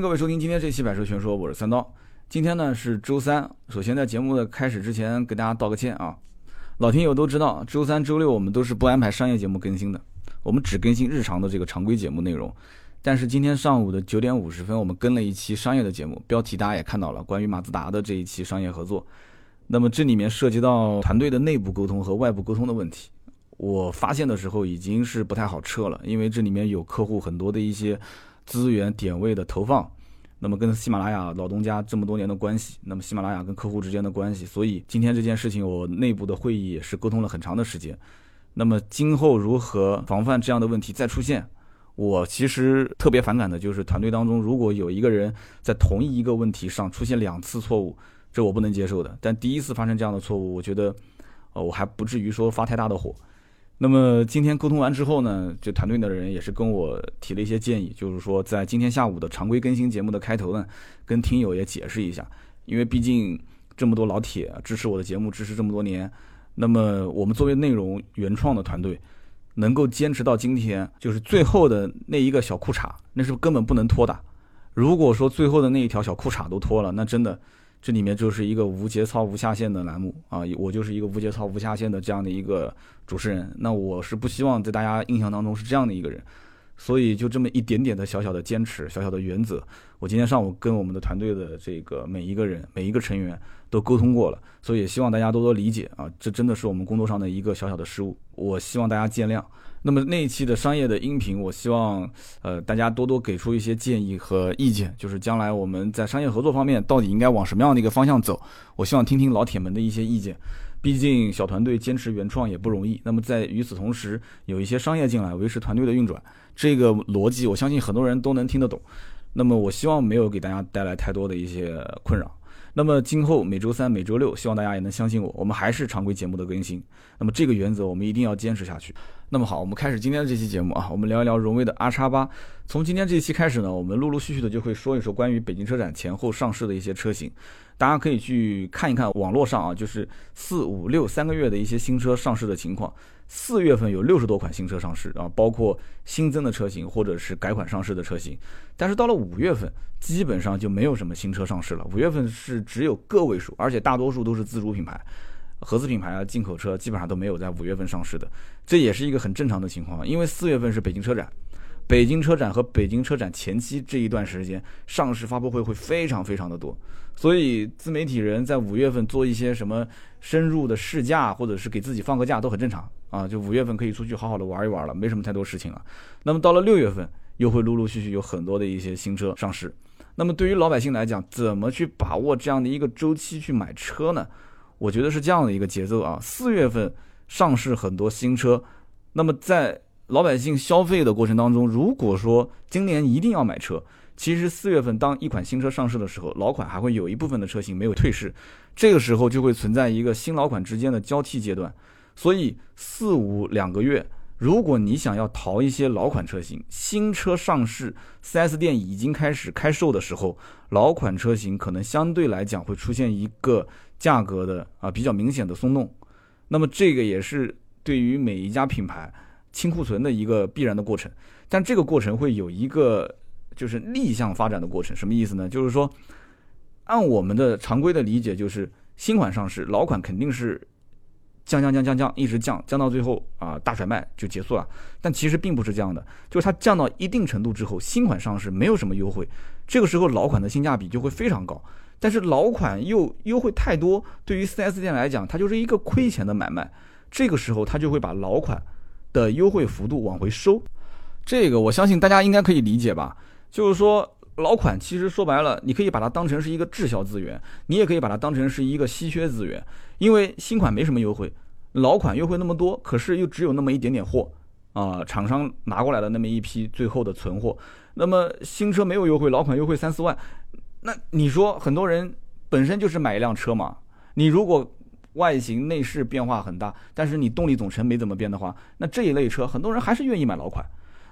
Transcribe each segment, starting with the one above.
各位收听今天这期《百车全说》，我是三刀。今天呢是周三，首先在节目的开始之前，给大家道个歉啊。老听友都知道，周三、周六我们都是不安排商业节目更新的，我们只更新日常的这个常规节目内容。但是今天上午的九点五十分，我们跟了一期商业的节目，标题大家也看到了，关于马自达的这一期商业合作。那么这里面涉及到团队的内部沟通和外部沟通的问题。我发现的时候已经是不太好撤了，因为这里面有客户很多的一些资源点位的投放，那么跟喜马拉雅老东家这么多年的关系，那么喜马拉雅跟客户之间的关系，所以今天这件事情我内部的会议也是沟通了很长的时间。那么今后如何防范这样的问题再出现？我其实特别反感的就是团队当中如果有一个人在同一个问题上出现两次错误，这我不能接受的。但第一次发生这样的错误，我觉得，呃，我还不至于说发太大的火。那么今天沟通完之后呢，就团队的人也是跟我提了一些建议，就是说在今天下午的常规更新节目的开头呢，跟听友也解释一下，因为毕竟这么多老铁支持我的节目，支持这么多年，那么我们作为内容原创的团队，能够坚持到今天，就是最后的那一个小裤衩，那是根本不能脱的。如果说最后的那一条小裤衩都脱了，那真的。这里面就是一个无节操、无下限的栏目啊！我就是一个无节操、无下限的这样的一个主持人。那我是不希望在大家印象当中是这样的一个人，所以就这么一点点的小小的坚持、小小的原则，我今天上午跟我们的团队的这个每一个人、每一个成员都沟通过了，所以也希望大家多多理解啊！这真的是我们工作上的一个小小的失误，我希望大家见谅。那么那一期的商业的音频，我希望呃大家多多给出一些建议和意见，就是将来我们在商业合作方面到底应该往什么样的一个方向走，我希望听听老铁们的一些意见。毕竟小团队坚持原创也不容易，那么在与此同时有一些商业进来维持团队的运转，这个逻辑我相信很多人都能听得懂。那么我希望没有给大家带来太多的一些困扰。那么今后每周三、每周六，希望大家也能相信我，我们还是常规节目的更新。那么这个原则我们一定要坚持下去。那么好，我们开始今天的这期节目啊，我们聊一聊荣威的 R 叉八。从今天这一期开始呢，我们陆陆续续的就会说一说关于北京车展前后上市的一些车型，大家可以去看一看网络上啊，就是四五六三个月的一些新车上市的情况。四月份有六十多款新车上市啊，包括新增的车型或者是改款上市的车型。但是到了五月份，基本上就没有什么新车上市了。五月份是只有个位数，而且大多数都是自主品牌。合资品牌啊，进口车基本上都没有在五月份上市的，这也是一个很正常的情况。因为四月份是北京车展，北京车展和北京车展前期这一段时间，上市发布会会非常非常的多，所以自媒体人在五月份做一些什么深入的试驾，或者是给自己放个假都很正常啊。就五月份可以出去好好的玩一玩了，没什么太多事情了。那么到了六月份，又会陆陆续续有很多的一些新车上市。那么对于老百姓来讲，怎么去把握这样的一个周期去买车呢？我觉得是这样的一个节奏啊，四月份上市很多新车，那么在老百姓消费的过程当中，如果说今年一定要买车，其实四月份当一款新车上市的时候，老款还会有一部分的车型没有退市，这个时候就会存在一个新老款之间的交替阶段，所以四五两个月，如果你想要淘一些老款车型，新车上市，4S 店已经开始开售的时候，老款车型可能相对来讲会出现一个。价格的啊比较明显的松动，那么这个也是对于每一家品牌清库存的一个必然的过程，但这个过程会有一个就是逆向发展的过程，什么意思呢？就是说，按我们的常规的理解，就是新款上市，老款肯定是降降降降降，一直降降到最后啊大甩卖就结束了，但其实并不是这样的，就是它降到一定程度之后，新款上市没有什么优惠，这个时候老款的性价比就会非常高。但是老款又优惠太多，对于 4S 店来讲，它就是一个亏钱的买卖。这个时候，他就会把老款的优惠幅度往回收。这个我相信大家应该可以理解吧？就是说，老款其实说白了，你可以把它当成是一个滞销资源，你也可以把它当成是一个稀缺资源。因为新款没什么优惠，老款优惠那么多，可是又只有那么一点点货啊，厂商拿过来的那么一批最后的存货。那么新车没有优惠，老款优惠三四万。那你说很多人本身就是买一辆车嘛？你如果外形内饰变化很大，但是你动力总成没怎么变的话，那这一类车很多人还是愿意买老款。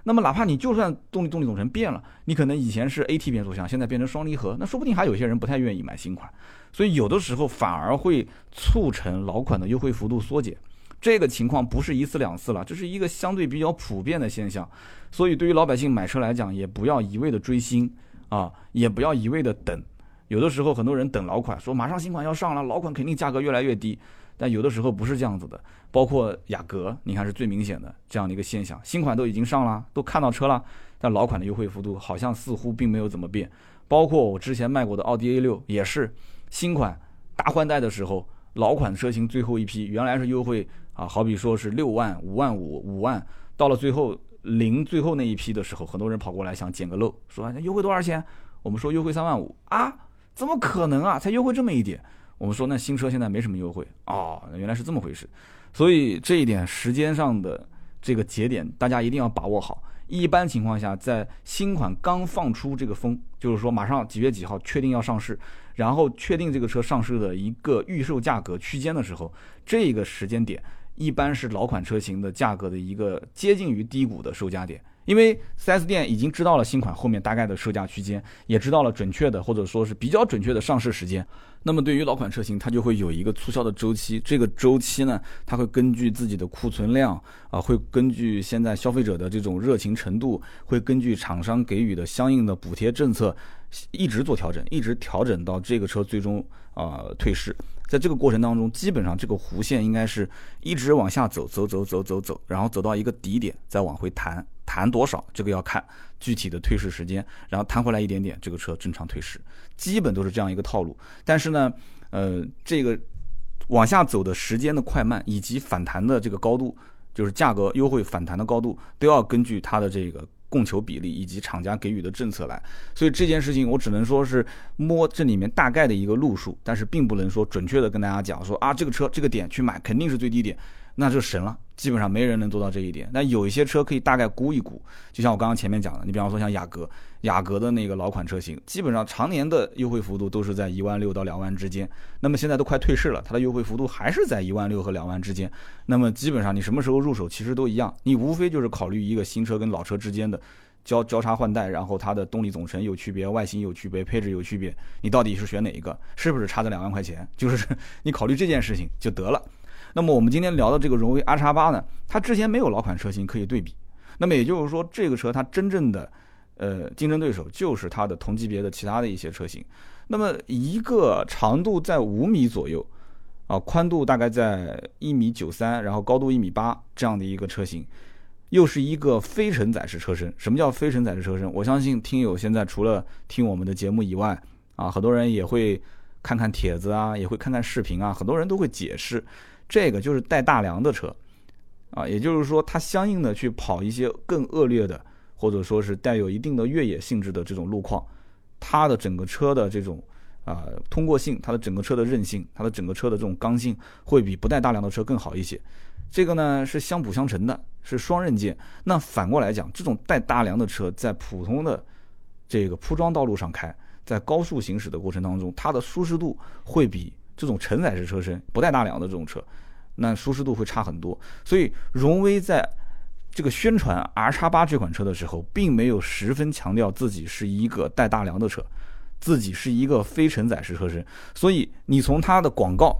那么哪怕你就算动力动力总成变了，你可能以前是 AT 变速箱，现在变成双离合，那说不定还有些人不太愿意买新款。所以有的时候反而会促成老款的优惠幅度缩减。这个情况不是一次两次了，这是一个相对比较普遍的现象。所以对于老百姓买车来讲，也不要一味的追新。啊，也不要一味的等。有的时候很多人等老款，说马上新款要上了，老款肯定价格越来越低。但有的时候不是这样子的，包括雅阁，你看是最明显的这样的一个现象。新款都已经上了，都看到车了，但老款的优惠幅度好像似乎并没有怎么变。包括我之前卖过的奥迪 A 六也是，新款大换代的时候，老款车型最后一批原来是优惠啊，好比说是六万、五万五、五万，到了最后零最后那一批的时候，很多人跑过来想捡个漏，说优惠多少钱？我们说优惠三万五啊。怎么可能啊？才优惠这么一点，我们说那新车现在没什么优惠哦，原来是这么回事。所以这一点时间上的这个节点，大家一定要把握好。一般情况下，在新款刚放出这个风，就是说马上几月几号确定要上市，然后确定这个车上市的一个预售价格区间的时候，这个时间点一般是老款车型的价格的一个接近于低谷的售价点。因为 4S 店已经知道了新款后面大概的售价区间，也知道了准确的或者说是比较准确的上市时间。那么对于老款车型，它就会有一个促销的周期。这个周期呢，它会根据自己的库存量啊，会根据现在消费者的这种热情程度，会根据厂商给予的相应的补贴政策，一直做调整，一直调整到这个车最终啊退市。在这个过程当中，基本上这个弧线应该是一直往下走，走走走走走，然后走到一个底点，再往回弹。弹多少？这个要看具体的退市时间，然后弹回来一点点，这个车正常退市，基本都是这样一个套路。但是呢，呃，这个往下走的时间的快慢，以及反弹的这个高度，就是价格优惠反弹的高度，都要根据它的这个供求比例以及厂家给予的政策来。所以这件事情我只能说是摸这里面大概的一个路数，但是并不能说准确的跟大家讲说啊，这个车这个点去买肯定是最低点。那就神了，基本上没人能做到这一点。那有一些车可以大概估一估，就像我刚刚前面讲的，你比方说像雅阁，雅阁的那个老款车型，基本上常年的优惠幅度都是在一万六到两万之间。那么现在都快退市了，它的优惠幅度还是在一万六和两万之间。那么基本上你什么时候入手其实都一样，你无非就是考虑一个新车跟老车之间的交交叉换代，然后它的动力总成有区别，外形有区别，配置有区别，你到底是选哪一个？是不是差这两万块钱？就是 你考虑这件事情就得了。那么我们今天聊的这个荣威 R 叉八呢，它之前没有老款车型可以对比，那么也就是说，这个车它真正的，呃，竞争对手就是它的同级别的其他的一些车型。那么一个长度在五米左右，啊，宽度大概在一米九三，然后高度一米八这样的一个车型，又是一个非承载式车身。什么叫非承载式车身？我相信听友现在除了听我们的节目以外，啊，很多人也会看看帖子啊，也会看看视频啊，很多人都会解释。这个就是带大梁的车，啊，也就是说它相应的去跑一些更恶劣的，或者说是带有一定的越野性质的这种路况，它的整个车的这种啊通过性，它的整个车的韧性，它的整个车的这种刚性，会比不带大梁的车更好一些。这个呢是相辅相成的，是双刃剑。那反过来讲，这种带大梁的车在普通的这个铺装道路上开，在高速行驶的过程当中，它的舒适度会比。这种承载式车身不带大梁的这种车，那舒适度会差很多。所以荣威在这个宣传 R 叉八这款车的时候，并没有十分强调自己是一个带大梁的车，自己是一个非承载式车身。所以你从它的广告，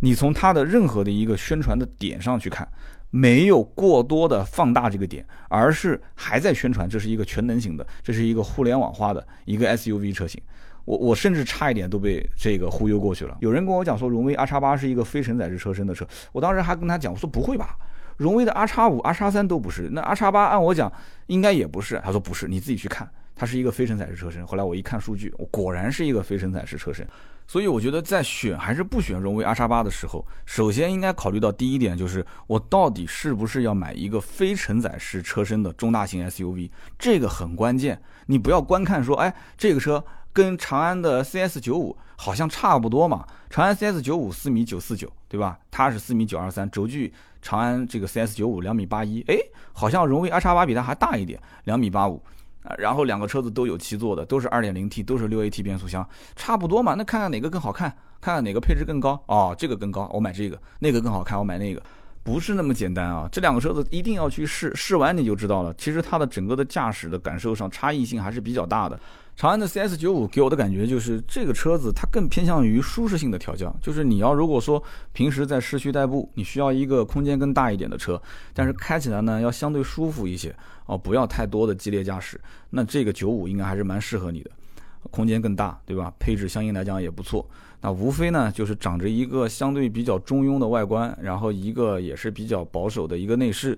你从它的任何的一个宣传的点上去看，没有过多的放大这个点，而是还在宣传这是一个全能型的，这是一个互联网化的一个 SUV 车型。我我甚至差一点都被这个忽悠过去了。有人跟我讲说，荣威 R 叉八是一个非承载式车身的车，我当时还跟他讲，我说不会吧，荣威的 R 叉五、R 叉三都不是，那 R 叉八按我讲应该也不是。他说不是，你自己去看，它是一个非承载式车身。后来我一看数据，果然是一个非承载式车身。所以我觉得在选还是不选荣威 R 叉八的时候，首先应该考虑到第一点就是我到底是不是要买一个非承载式车身的中大型 SUV，这个很关键。你不要观看说，哎，这个车。跟长安的 CS 九五好像差不多嘛，长安 CS 九五四米九四九，对吧？它是四米九二三，轴距长安这个 CS 九五两米八一，哎，好像荣威 R 叉八比它还大一点，两米八五啊。然后两个车子都有七座的，都是二点零 T，都是六 AT 变速箱，差不多嘛。那看看哪个更好看，看看哪个配置更高哦，这个更高，我买这个；那个更好看，我买那个。不是那么简单啊！这两个车子一定要去试，试完你就知道了。其实它的整个的驾驶的感受上差异性还是比较大的。长安的 CS 九五给我的感觉就是这个车子它更偏向于舒适性的调教，就是你要如果说平时在市区代步，你需要一个空间更大一点的车，但是开起来呢要相对舒服一些哦，不要太多的激烈驾驶，那这个九五应该还是蛮适合你的。空间更大，对吧？配置相应来讲也不错。那无非呢就是长着一个相对比较中庸的外观，然后一个也是比较保守的一个内饰。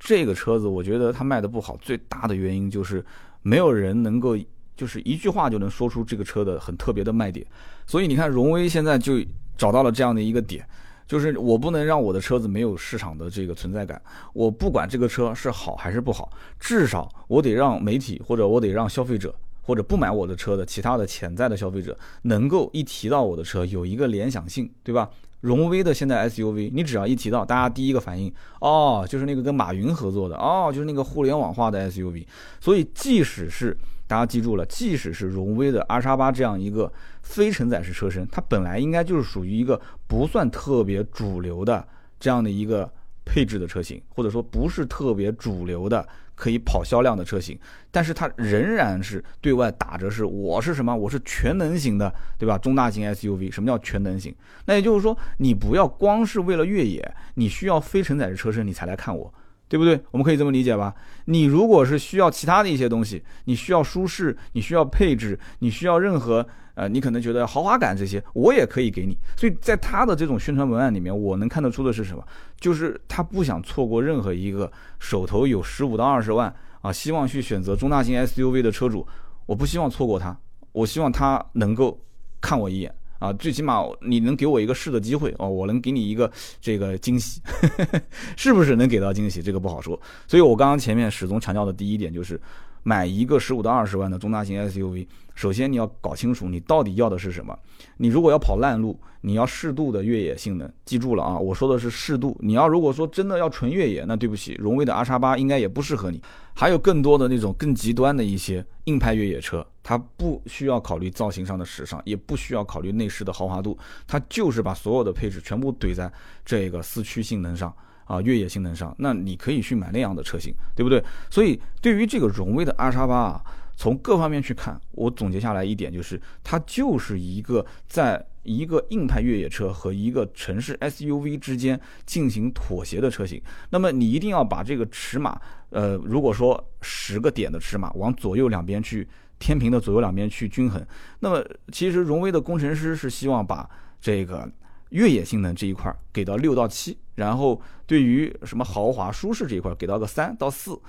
这个车子我觉得它卖的不好，最大的原因就是没有人能够就是一句话就能说出这个车的很特别的卖点。所以你看，荣威现在就找到了这样的一个点。就是我不能让我的车子没有市场的这个存在感，我不管这个车是好还是不好，至少我得让媒体或者我得让消费者或者不买我的车的其他的潜在的消费者能够一提到我的车有一个联想性，对吧？荣威的现在 SUV，你只要一提到，大家第一个反应哦，就是那个跟马云合作的哦，就是那个互联网化的 SUV，所以即使是。大家记住了，即使是荣威的 R 叉八这样一个非承载式车身，它本来应该就是属于一个不算特别主流的这样的一个配置的车型，或者说不是特别主流的可以跑销量的车型，但是它仍然是对外打着是我是什么，我是全能型的，对吧？中大型 SUV，什么叫全能型？那也就是说，你不要光是为了越野，你需要非承载式车身，你才来看我。对不对？我们可以这么理解吧？你如果是需要其他的一些东西，你需要舒适，你需要配置，你需要任何呃，你可能觉得豪华感这些，我也可以给你。所以在他的这种宣传文案里面，我能看得出的是什么？就是他不想错过任何一个手头有十五到二十万啊，希望去选择中大型 SUV 的车主，我不希望错过他，我希望他能够看我一眼。啊，最起码你能给我一个试的机会哦，我能给你一个这个惊喜，是不是能给到惊喜？这个不好说。所以我刚刚前面始终强调的第一点就是，买一个十五到二十万的中大型 SUV，首先你要搞清楚你到底要的是什么。你如果要跑烂路，你要适度的越野性能，记住了啊，我说的是适度。你要如果说真的要纯越野，那对不起，荣威的 R 叉八应该也不适合你。还有更多的那种更极端的一些硬派越野车。它不需要考虑造型上的时尚，也不需要考虑内饰的豪华度，它就是把所有的配置全部怼在这个四驱性能上啊，越野性能上。那你可以去买那样的车型，对不对？所以对于这个荣威的 R 叉八啊，从各方面去看，我总结下来一点就是，它就是一个在一个硬派越野车和一个城市 SUV 之间进行妥协的车型。那么你一定要把这个尺码，呃，如果说十个点的尺码往左右两边去。天平的左右两边去均衡。那么，其实荣威的工程师是希望把这个越野性能这一块给到六到七，然后对于什么豪华舒适这一块给到个三到四。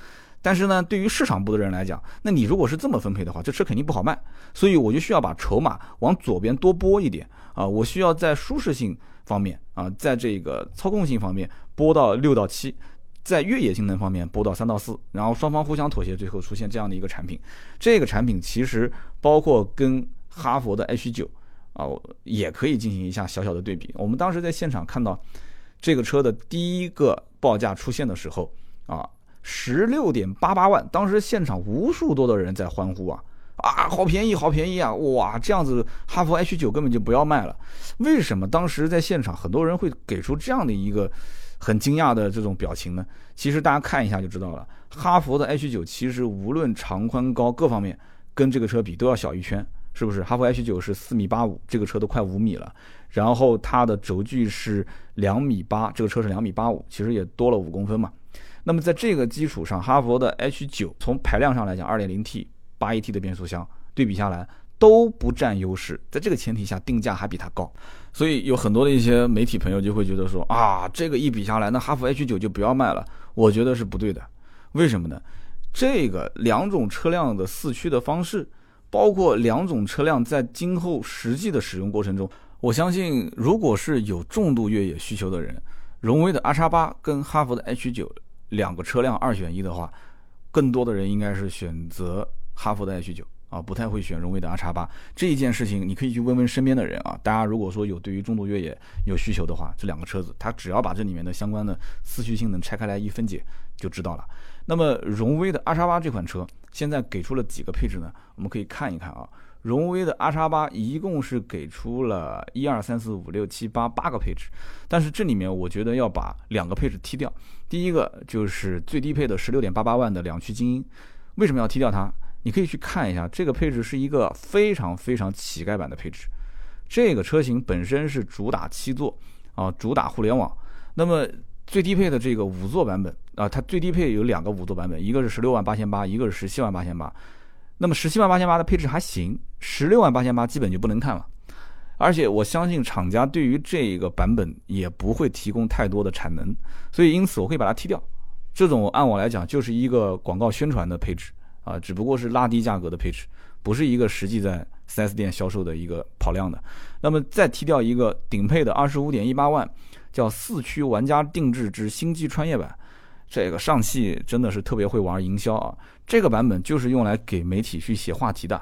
但是呢，对于市场部的人来讲，那你如果是这么分配的话，这车肯定不好卖。所以我就需要把筹码往左边多拨一点啊，我需要在舒适性方面啊，在这个操控性方面拨到六到七。在越野性能方面拨到三到四，然后双方互相妥协，最后出现这样的一个产品。这个产品其实包括跟哈佛的 H 九啊，也可以进行一下小小的对比。我们当时在现场看到这个车的第一个报价出现的时候啊，十六点八八万，当时现场无数多的人在欢呼啊啊，好便宜，好便宜啊！哇，这样子哈佛 H 九根本就不要卖了。为什么当时在现场很多人会给出这样的一个？很惊讶的这种表情呢，其实大家看一下就知道了。哈弗的 H 九其实无论长宽高各方面，跟这个车比都要小一圈，是不是？哈弗 H 九是四米八五，这个车都快五米了。然后它的轴距是两米八，这个车是两米八五，其实也多了五公分嘛。那么在这个基础上，哈弗的 H 九从排量上来讲，二点零 T 八 AT 的变速箱对比下来。都不占优势，在这个前提下，定价还比它高，所以有很多的一些媒体朋友就会觉得说啊，这个一比下来，那哈弗 H 九就不要卖了。我觉得是不对的，为什么呢？这个两种车辆的四驱的方式，包括两种车辆在今后实际的使用过程中，我相信，如果是有重度越野需求的人，荣威的 R 叉八跟哈弗的 H 九两个车辆二选一的话，更多的人应该是选择哈弗的 H 九。啊，不太会选荣威的 R 叉八这一件事情，你可以去问问身边的人啊。大家如果说有对于重度越野有需求的话，这两个车子，它只要把这里面的相关的四驱性能拆开来一分解就知道了。那么荣威的阿叉八这款车现在给出了几个配置呢？我们可以看一看啊。荣威的阿叉八一共是给出了一二三四五六七八八个配置，但是这里面我觉得要把两个配置踢掉。第一个就是最低配的十六点八八万的两驱精英，为什么要踢掉它？你可以去看一下，这个配置是一个非常非常乞丐版的配置。这个车型本身是主打七座啊，主打互联网。那么最低配的这个五座版本啊，它最低配有两个五座版本，一个是十六万八千八，一个是十七万八千八。那么十七万八千八的配置还行，十六万八千八基本就不能看了。而且我相信厂家对于这个版本也不会提供太多的产能，所以因此我可以把它踢掉。这种按我来讲就是一个广告宣传的配置啊，只不过是拉低价格的配置，不是一个实际在 4S 店销售的一个跑量的。那么再踢掉一个顶配的二十五点一八万，叫四驱玩家定制之星际穿越版，这个上汽真的是特别会玩营销啊！这个版本就是用来给媒体去写话题的，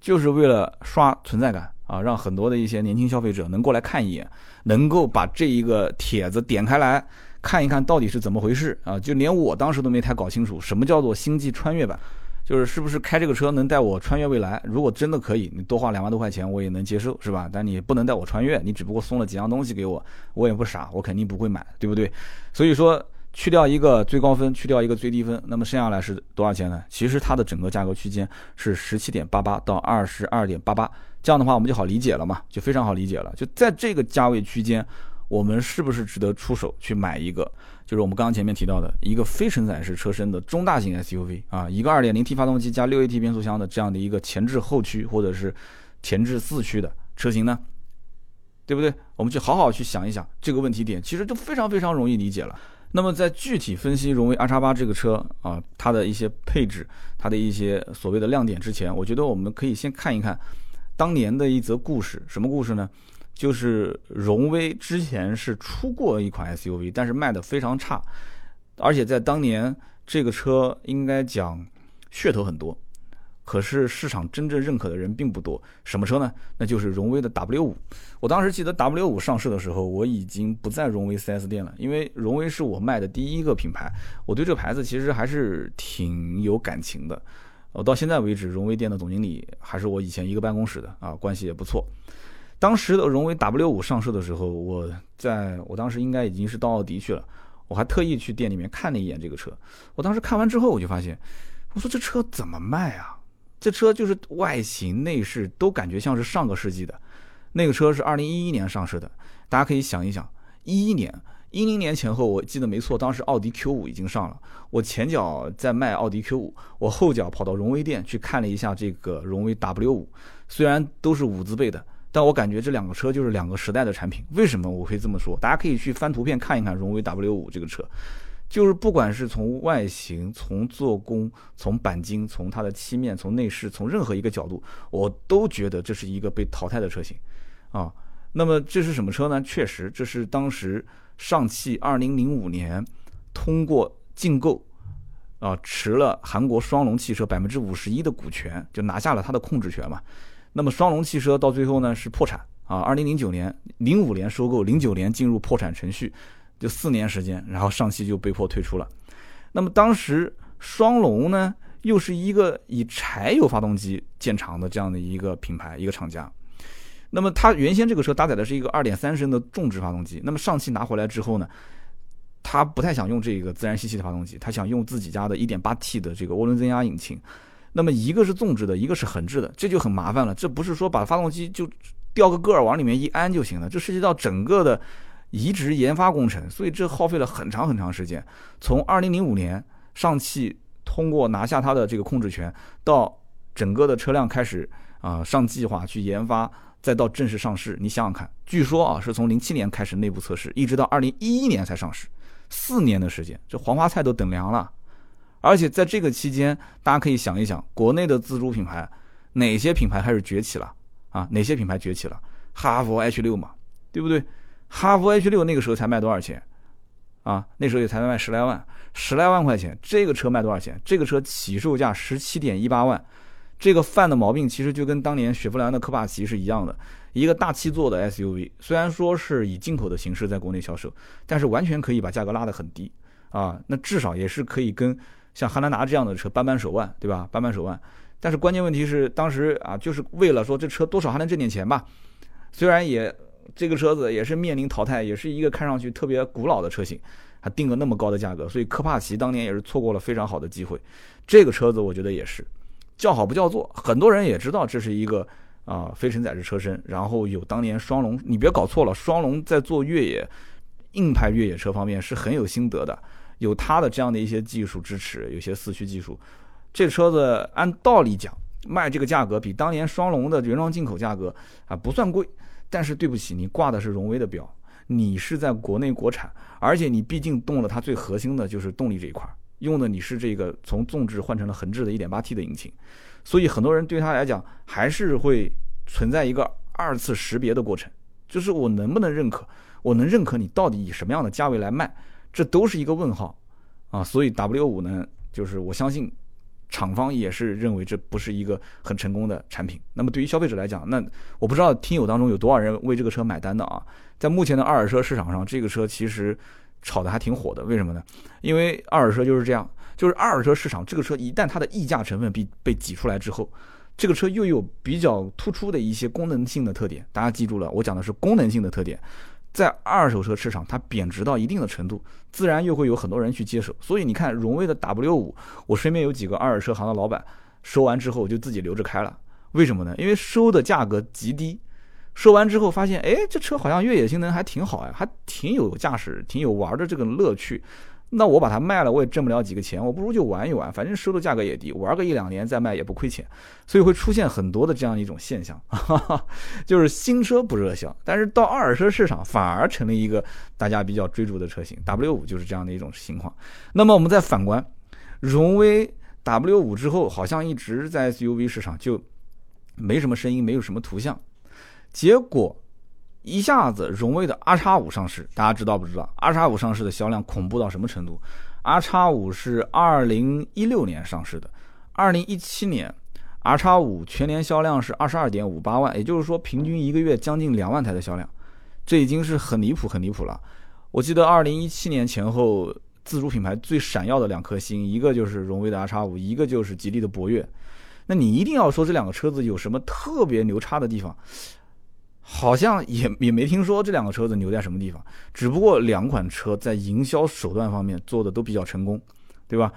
就是为了刷存在感。啊，让很多的一些年轻消费者能过来看一眼，能够把这一个帖子点开来看一看到底是怎么回事啊！就连我当时都没太搞清楚什么叫做星际穿越版，就是是不是开这个车能带我穿越未来？如果真的可以，你多花两万多块钱我也能接受，是吧？但你不能带我穿越，你只不过送了几样东西给我，我也不傻，我肯定不会买，对不对？所以说。去掉一个最高分，去掉一个最低分，那么剩下来是多少钱呢？其实它的整个价格区间是十七点八八到二十二点八八，这样的话我们就好理解了嘛，就非常好理解了。就在这个价位区间，我们是不是值得出手去买一个？就是我们刚刚前面提到的一个非承载式车身的中大型 SUV 啊，一个二点零 T 发动机加六 AT 变速箱的这样的一个前置后驱或者是前置四驱的车型呢？对不对？我们去好好去想一想这个问题点，其实就非常非常容易理解了。那么在具体分析荣威 R 叉八这个车啊，它的一些配置，它的一些所谓的亮点之前，我觉得我们可以先看一看当年的一则故事。什么故事呢？就是荣威之前是出过一款 SUV，但是卖的非常差，而且在当年这个车应该讲噱头很多。可是市场真正认可的人并不多。什么车呢？那就是荣威的 W 五。我当时记得 W 五上市的时候，我已经不在荣威 4S 店了，因为荣威是我卖的第一个品牌。我对这个牌子其实还是挺有感情的。我到现在为止，荣威店的总经理还是我以前一个办公室的啊，关系也不错。当时的荣威 W 五上市的时候，我在我当时应该已经是到奥迪去了，我还特意去店里面看了一眼这个车。我当时看完之后，我就发现，我说这车怎么卖啊？这车就是外形内饰都感觉像是上个世纪的，那个车是二零一一年上市的，大家可以想一想，一一年、一零年前后，我记得没错，当时奥迪 Q 五已经上了，我前脚在卖奥迪 Q 五，我后脚跑到荣威店去看了一下这个荣威 W 五，虽然都是五字辈的，但我感觉这两个车就是两个时代的产品。为什么我会这么说？大家可以去翻图片看一看荣威 W 五这个车。就是不管是从外形、从做工、从钣金、从它的漆面、从内饰、从任何一个角度，我都觉得这是一个被淘汰的车型，啊，那么这是什么车呢？确实，这是当时上汽二零零五年通过竞购，啊，持了韩国双龙汽车百分之五十一的股权，就拿下了它的控制权嘛。那么双龙汽车到最后呢是破产啊，二零零九年、零五年收购，零九年进入破产程序。就四年时间，然后上汽就被迫退出了。那么当时双龙呢，又是一个以柴油发动机见长的这样的一个品牌，一个厂家。那么它原先这个车搭载的是一个二点三升的重质发动机。那么上汽拿回来之后呢，他不太想用这个自然吸气的发动机，他想用自己家的一点八 T 的这个涡轮增压引擎。那么一个是纵置的，一个是横置的，这就很麻烦了。这不是说把发动机就掉个个儿往里面一安就行了，这涉及到整个的。移植研发工程，所以这耗费了很长很长时间。从二零零五年上汽通过拿下它的这个控制权，到整个的车辆开始啊上计划去研发，再到正式上市，你想想看，据说啊是从零七年开始内部测试，一直到二零一一年才上市，四年的时间，这黄花菜都等凉了。而且在这个期间，大家可以想一想，国内的自主品牌哪些品牌开始崛起了啊？哪些品牌崛起了？哈弗 H 六嘛，对不对？哈弗 H 六那个时候才卖多少钱？啊，那时候也才卖十来万，十来万块钱。这个车卖多少钱？这个车起售价十七点一八万。这个犯的毛病其实就跟当年雪佛兰的科帕奇是一样的，一个大七座的 SUV，虽然说是以进口的形式在国内销售，但是完全可以把价格拉得很低啊。那至少也是可以跟像汉兰达这样的车扳扳手腕，对吧？扳扳手腕。但是关键问题是，当时啊，就是为了说这车多少还能挣点钱吧，虽然也。这个车子也是面临淘汰，也是一个看上去特别古老的车型，还定了那么高的价格，所以科帕奇当年也是错过了非常好的机会。这个车子我觉得也是叫好不叫座，很多人也知道这是一个啊非承载式车身，然后有当年双龙，你别搞错了，双龙在做越野硬派越野车方面是很有心得的，有它的这样的一些技术支持，有些四驱技术。这车子按道理讲卖这个价格比当年双龙的原装进口价格啊不算贵，但是对不起，你挂的是荣威的标，你是在国内国产，而且你毕竟动了它最核心的就是动力这一块，用的你是这个从纵置换成了横置的 1.8T 的引擎，所以很多人对他来讲还是会存在一个二次识别的过程，就是我能不能认可，我能认可你到底以什么样的价位来卖，这都是一个问号啊，所以 W 五呢，就是我相信。厂方也是认为这不是一个很成功的产品。那么对于消费者来讲，那我不知道听友当中有多少人为这个车买单的啊？在目前的二手车市场上，这个车其实炒的还挺火的。为什么呢？因为二手车就是这样，就是二手车市场这个车一旦它的溢价成分被被挤出来之后，这个车又有比较突出的一些功能性的特点。大家记住了，我讲的是功能性的特点。在二手车市场，它贬值到一定的程度，自然又会有很多人去接手。所以你看，荣威的 W 五，我身边有几个二手车行的老板，收完之后就自己留着开了。为什么呢？因为收的价格极低，收完之后发现，哎，这车好像越野性能还挺好呀，还挺有驾驶、挺有玩的这个乐趣。那我把它卖了，我也挣不了几个钱，我不如就玩一玩，反正收的价格也低，玩个一两年再卖也不亏钱，所以会出现很多的这样一种现象，就是新车不热销，但是到二手车市场反而成了一个大家比较追逐的车型，W 五就是这样的一种情况。那么我们再反观，荣威 W 五之后，好像一直在 SUV 市场就没什么声音，没有什么图像，结果。一下子，荣威的 R 叉五上市，大家知道不知道？R 叉五上市的销量恐怖到什么程度？R 叉五是二零一六年上市的，二零一七年，R 叉五全年销量是二十二点五八万，也就是说，平均一个月将近两万台的销量，这已经是很离谱、很离谱了。我记得二零一七年前后，自主品牌最闪耀的两颗星，一个就是荣威的 R 叉五，一个就是吉利的博越。那你一定要说这两个车子有什么特别牛叉的地方？好像也也没听说这两个车子牛在什么地方，只不过两款车在营销手段方面做的都比较成功，对吧？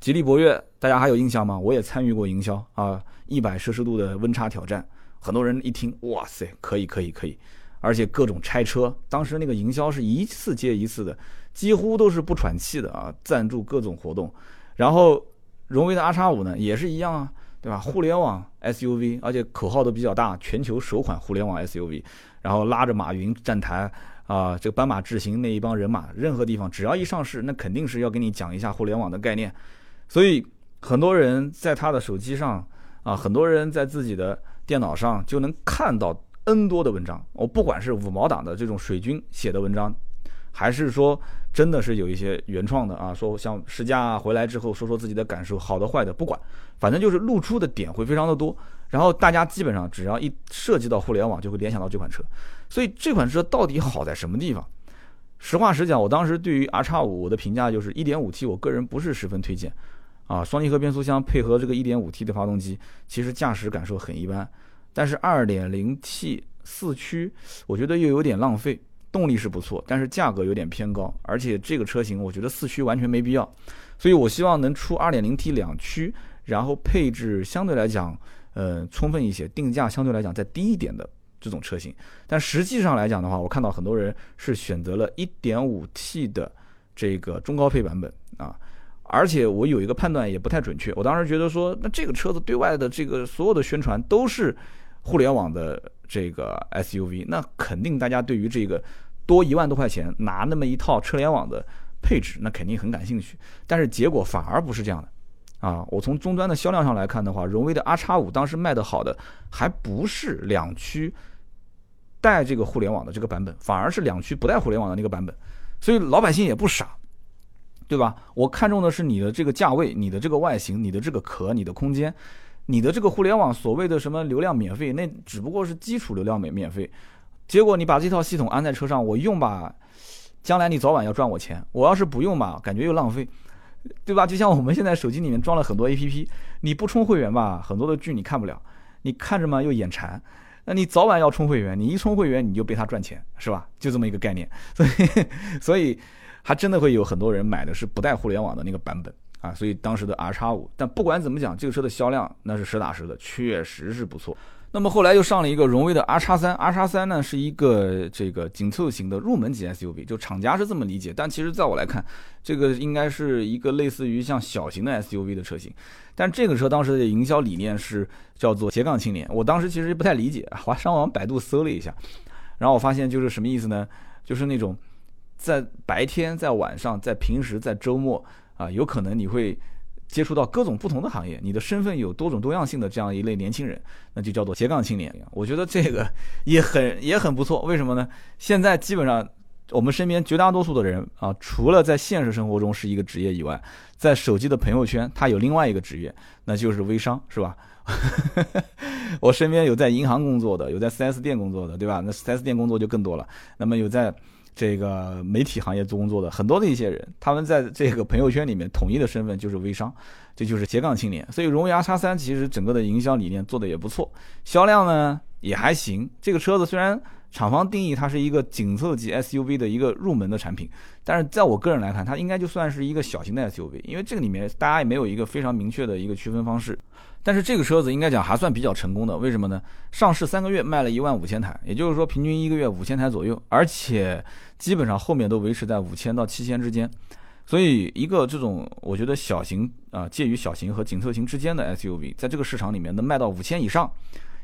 吉利博越大家还有印象吗？我也参与过营销啊，一百摄氏度的温差挑战，很多人一听，哇塞，可以可以可以，而且各种拆车，当时那个营销是一次接一次的，几乎都是不喘气的啊，赞助各种活动，然后荣威的 R 叉五呢也是一样啊。对吧？互联网 SUV，而且口号都比较大，全球首款互联网 SUV，然后拉着马云站台啊，这个斑马智行那一帮人马，任何地方只要一上市，那肯定是要给你讲一下互联网的概念。所以很多人在他的手机上啊，很多人在自己的电脑上就能看到 N 多的文章。我不管是五毛党的这种水军写的文章，还是说真的是有一些原创的啊，说像试驾回来之后说说自己的感受，好的坏的不管。反正就是露出的点会非常的多，然后大家基本上只要一涉及到互联网，就会联想到这款车。所以这款车到底好在什么地方？实话实讲，我当时对于 R 叉五我的评价就是 1.5T，我个人不是十分推荐。啊，双离合变速箱配合这个 1.5T 的发动机，其实驾驶感受很一般。但是 2.0T 四驱，我觉得又有点浪费。动力是不错，但是价格有点偏高，而且这个车型我觉得四驱完全没必要。所以我希望能出 2.0T 两驱。然后配置相对来讲，呃，充分一些，定价相对来讲再低一点的这种车型。但实际上来讲的话，我看到很多人是选择了 1.5T 的这个中高配版本啊。而且我有一个判断也不太准确，我当时觉得说，那这个车子对外的这个所有的宣传都是互联网的这个 SUV，那肯定大家对于这个多一万多块钱拿那么一套车联网的配置，那肯定很感兴趣。但是结果反而不是这样的。啊，我从终端的销量上来看的话，荣威的 R 叉五当时卖的好的还不是两驱带这个互联网的这个版本，反而是两驱不带互联网的那个版本。所以老百姓也不傻，对吧？我看中的是你的这个价位、你的这个外形、你的这个壳、你的空间、你的这个互联网所谓的什么流量免费，那只不过是基础流量免免费。结果你把这套系统安在车上，我用吧，将来你早晚要赚我钱；我要是不用吧，感觉又浪费。对吧？就像我们现在手机里面装了很多 A P P，你不充会员吧，很多的剧你看不了，你看着嘛又眼馋，那你早晚要充会员，你一充会员你就被他赚钱，是吧？就这么一个概念，所以所以还真的会有很多人买的是不带互联网的那个版本啊。所以当时的 R 叉五，但不管怎么讲，这个车的销量那是实打实的，确实是不错。那么后来又上了一个荣威的 R 叉三，R 叉三呢是一个这个紧凑型的入门级 SUV，就厂家是这么理解，但其实在我来看，这个应该是一个类似于像小型的 SUV 的车型。但这个车当时的营销理念是叫做斜杠青年，我当时其实不太理解，我上网百度搜了一下，然后我发现就是什么意思呢？就是那种在白天、在晚上、在平时、在周末啊，有可能你会。接触到各种不同的行业，你的身份有多种多样性的这样一类年轻人，那就叫做斜杠青年。我觉得这个也很 也很不错。为什么呢？现在基本上我们身边绝大多数的人啊，除了在现实生活中是一个职业以外，在手机的朋友圈他有另外一个职业，那就是微商，是吧？我身边有在银行工作的，有在 4S 店工作的，对吧？那 4S 店工作就更多了。那么有在。这个媒体行业做工作的很多的一些人，他们在这个朋友圈里面统一的身份就是微商，这就是斜杠青年。所以荣威 R 叉三其实整个的营销理念做的也不错，销量呢也还行。这个车子虽然厂方定义它是一个紧凑级 SUV 的一个入门的产品，但是在我个人来看，它应该就算是一个小型的 SUV，因为这个里面大家也没有一个非常明确的一个区分方式。但是这个车子应该讲还算比较成功的，为什么呢？上市三个月卖了一万五千台，也就是说平均一个月五千台左右，而且基本上后面都维持在五千到七千之间。所以一个这种我觉得小型啊，介于小型和紧凑型之间的 SUV，在这个市场里面能卖到五千以上、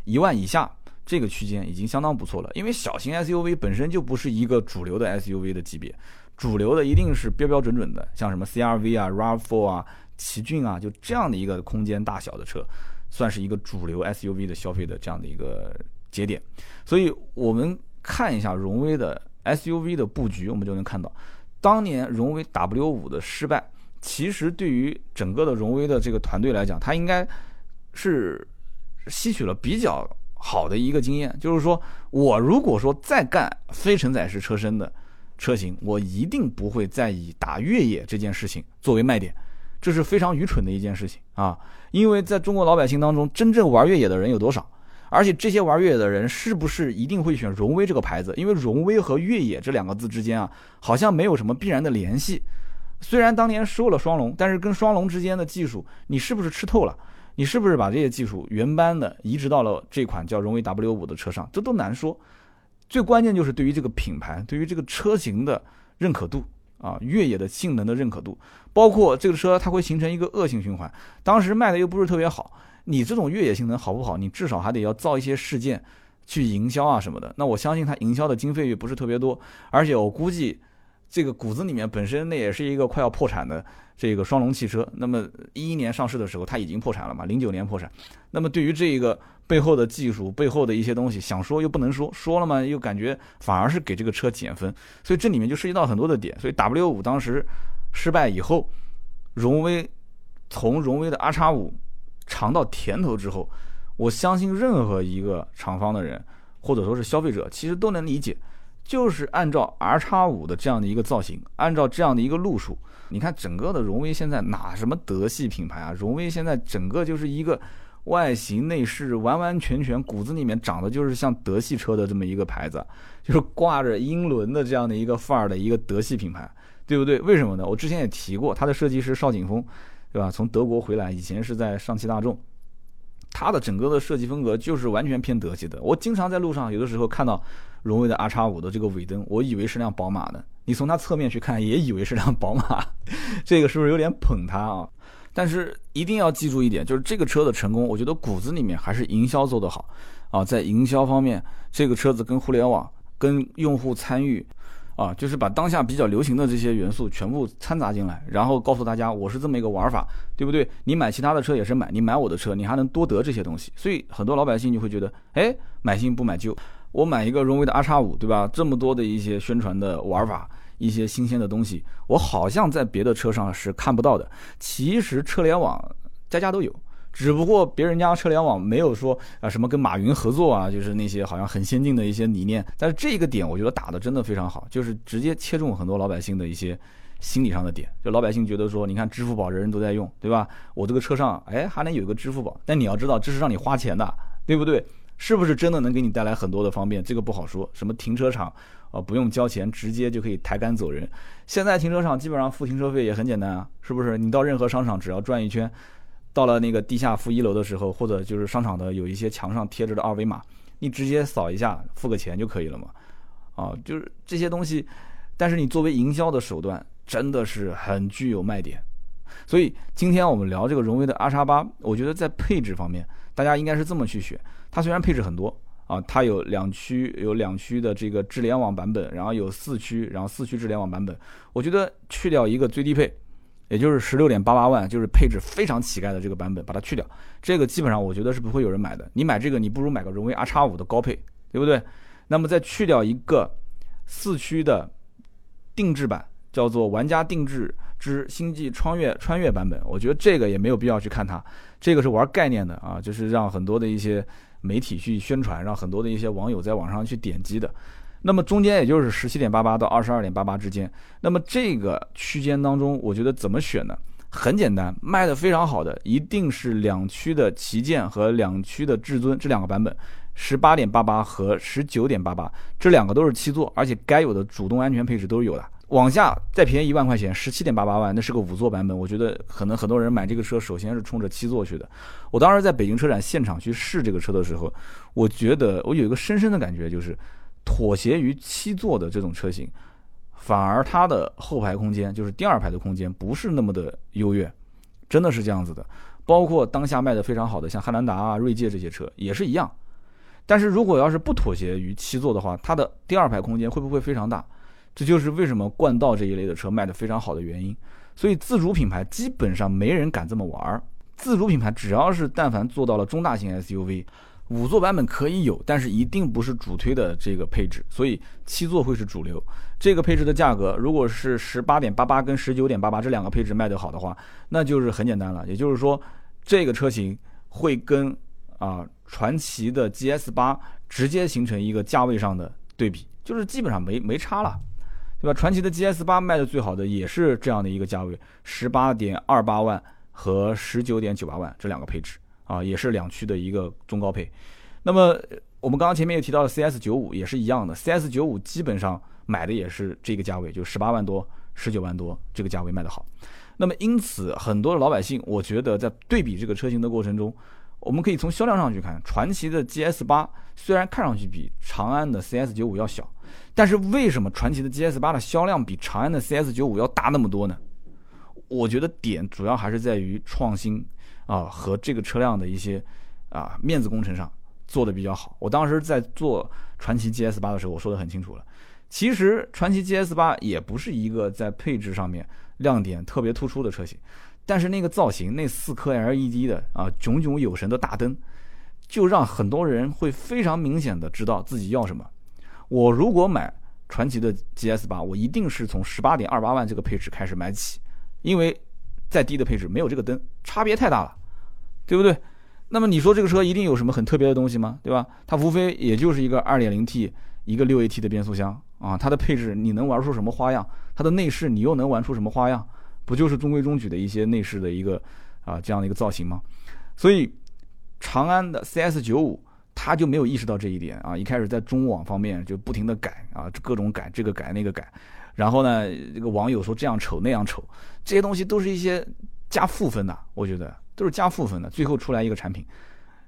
一万以下这个区间已经相当不错了。因为小型 SUV 本身就不是一个主流的 SUV 的级别，主流的一定是标标准准的，像什么 CRV 啊、RAV4 啊。奇骏啊，就这样的一个空间大小的车，算是一个主流 SUV 的消费的这样的一个节点。所以我们看一下荣威的 SUV 的布局，我们就能看到，当年荣威 W 五的失败，其实对于整个的荣威的这个团队来讲，它应该是吸取了比较好的一个经验，就是说我如果说再干非承载式车身的车型，我一定不会再以打越野这件事情作为卖点。这是非常愚蠢的一件事情啊！因为在中国老百姓当中，真正玩越野的人有多少？而且这些玩越野的人是不是一定会选荣威这个牌子？因为荣威和越野这两个字之间啊，好像没有什么必然的联系。虽然当年收了双龙，但是跟双龙之间的技术，你是不是吃透了？你是不是把这些技术原班的移植到了这款叫荣威 W 五的车上？这都难说。最关键就是对于这个品牌，对于这个车型的认可度。啊，越野的性能的认可度，包括这个车，它会形成一个恶性循环。当时卖的又不是特别好，你这种越野性能好不好？你至少还得要造一些事件去营销啊什么的。那我相信它营销的经费也不是特别多，而且我估计这个骨子里面本身那也是一个快要破产的这个双龙汽车。那么一一年上市的时候，它已经破产了嘛？零九年破产。那么对于这个。背后的技术，背后的一些东西，想说又不能说，说了嘛又感觉反而是给这个车减分，所以这里面就涉及到很多的点。所以 W 五当时失败以后，荣威从荣威的 R 叉五尝到甜头之后，我相信任何一个厂方的人或者说是消费者，其实都能理解，就是按照 R 叉五的这样的一个造型，按照这样的一个路数，你看整个的荣威现在哪什么德系品牌啊？荣威现在整个就是一个。外形内饰完完全全骨子里面长得就是像德系车的这么一个牌子，就是挂着英伦的这样的一个范儿的一个德系品牌，对不对？为什么呢？我之前也提过，它的设计师邵景峰，对吧？从德国回来，以前是在上汽大众，它的整个的设计风格就是完全偏德系的。我经常在路上有的时候看到荣威的 R 叉五的这个尾灯，我以为是辆宝马的，你从它侧面去看也以为是辆宝马，这个是不是有点捧它啊？但是一定要记住一点，就是这个车的成功，我觉得骨子里面还是营销做得好啊。在营销方面，这个车子跟互联网、跟用户参与，啊，就是把当下比较流行的这些元素全部掺杂进来，然后告诉大家我是这么一个玩法，对不对？你买其他的车也是买，你买我的车，你还能多得这些东西。所以很多老百姓就会觉得，哎，买新不买旧，我买一个荣威的 R 叉五，对吧？这么多的一些宣传的玩法。一些新鲜的东西，我好像在别的车上是看不到的。其实车联网家家都有，只不过别人家车联网没有说啊什么跟马云合作啊，就是那些好像很先进的一些理念。但是这个点我觉得打的真的非常好，就是直接切中很多老百姓的一些心理上的点。就老百姓觉得说，你看支付宝人人都在用，对吧？我这个车上哎还能有一个支付宝，但你要知道这是让你花钱的，对不对？是不是真的能给你带来很多的方便？这个不好说。什么停车场？啊，不用交钱，直接就可以抬杆走人。现在停车场基本上付停车费也很简单啊，是不是？你到任何商场只要转一圈，到了那个地下负一楼的时候，或者就是商场的有一些墙上贴着的二维码，你直接扫一下，付个钱就可以了嘛。啊，就是这些东西，但是你作为营销的手段，真的是很具有卖点。所以今天我们聊这个荣威的 R 叉八，我觉得在配置方面，大家应该是这么去选。它虽然配置很多啊，它有两驱，有两驱的这个智联网版本，然后有四驱，然后四驱智联网版本。我觉得去掉一个最低配。也就是十六点八八万，就是配置非常乞丐的这个版本，把它去掉，这个基本上我觉得是不会有人买的。你买这个，你不如买个荣威 R 叉五的高配，对不对？那么再去掉一个四驱的定制版，叫做玩家定制之星际穿越穿越版本，我觉得这个也没有必要去看它，这个是玩概念的啊，就是让很多的一些媒体去宣传，让很多的一些网友在网上去点击的。那么中间也就是十七点八八到二十二点八八之间，那么这个区间当中，我觉得怎么选呢？很简单，卖的非常好的一定是两驱的旗舰和两驱的至尊这两个版本，十八点八八和十九点八八这两个都是七座，而且该有的主动安全配置都是有的。往下再便宜一万块钱，十七点八八万，那是个五座版本，我觉得可能很多人买这个车首先是冲着七座去的。我当时在北京车展现场去试这个车的时候，我觉得我有一个深深的感觉就是。妥协于七座的这种车型，反而它的后排空间，就是第二排的空间，不是那么的优越，真的是这样子的。包括当下卖的非常好的像汉兰达啊、锐界这些车也是一样。但是如果要是不妥协于七座的话，它的第二排空间会不会非常大？这就是为什么冠道这一类的车卖的非常好的原因。所以自主品牌基本上没人敢这么玩儿。自主品牌只要是但凡做到了中大型 SUV。五座版本可以有，但是一定不是主推的这个配置，所以七座会是主流。这个配置的价格，如果是十八点八八跟十九点八八这两个配置卖得好的话，那就是很简单了。也就是说，这个车型会跟啊传祺的 GS 八直接形成一个价位上的对比，就是基本上没没差了，对吧？传祺的 GS 八卖的最好的也是这样的一个价位，十八点二八万和十九点九八万这两个配置。啊，也是两驱的一个中高配，那么我们刚刚前面也提到了 CS 九五也是一样的，CS 九五基本上买的也是这个价位，就十八万多、十九万多这个价位卖的好。那么因此，很多的老百姓，我觉得在对比这个车型的过程中，我们可以从销量上去看，传祺的 GS 八虽然看上去比长安的 CS 九五要小，但是为什么传祺的 GS 八的销量比长安的 CS 九五要大那么多呢？我觉得点主要还是在于创新。啊，和这个车辆的一些啊面子工程上做的比较好。我当时在做传祺 GS 八的时候，我说的很清楚了。其实传祺 GS 八也不是一个在配置上面亮点特别突出的车型，但是那个造型，那四颗 LED 的啊炯炯有神的大灯，就让很多人会非常明显的知道自己要什么。我如果买传祺的 GS 八，我一定是从十八点二八万这个配置开始买起，因为再低的配置没有这个灯，差别太大了。对不对？那么你说这个车一定有什么很特别的东西吗？对吧？它无非也就是一个 2.0T 一个 6AT 的变速箱啊，它的配置你能玩出什么花样？它的内饰你又能玩出什么花样？不就是中规中矩的一些内饰的一个啊这样的一个造型吗？所以长安的 CS95 它就没有意识到这一点啊，一开始在中网方面就不停的改啊，各种改这个改那个改，然后呢这个网友说这样丑那样丑，这些东西都是一些加负分的，我觉得。都是加负分的，最后出来一个产品，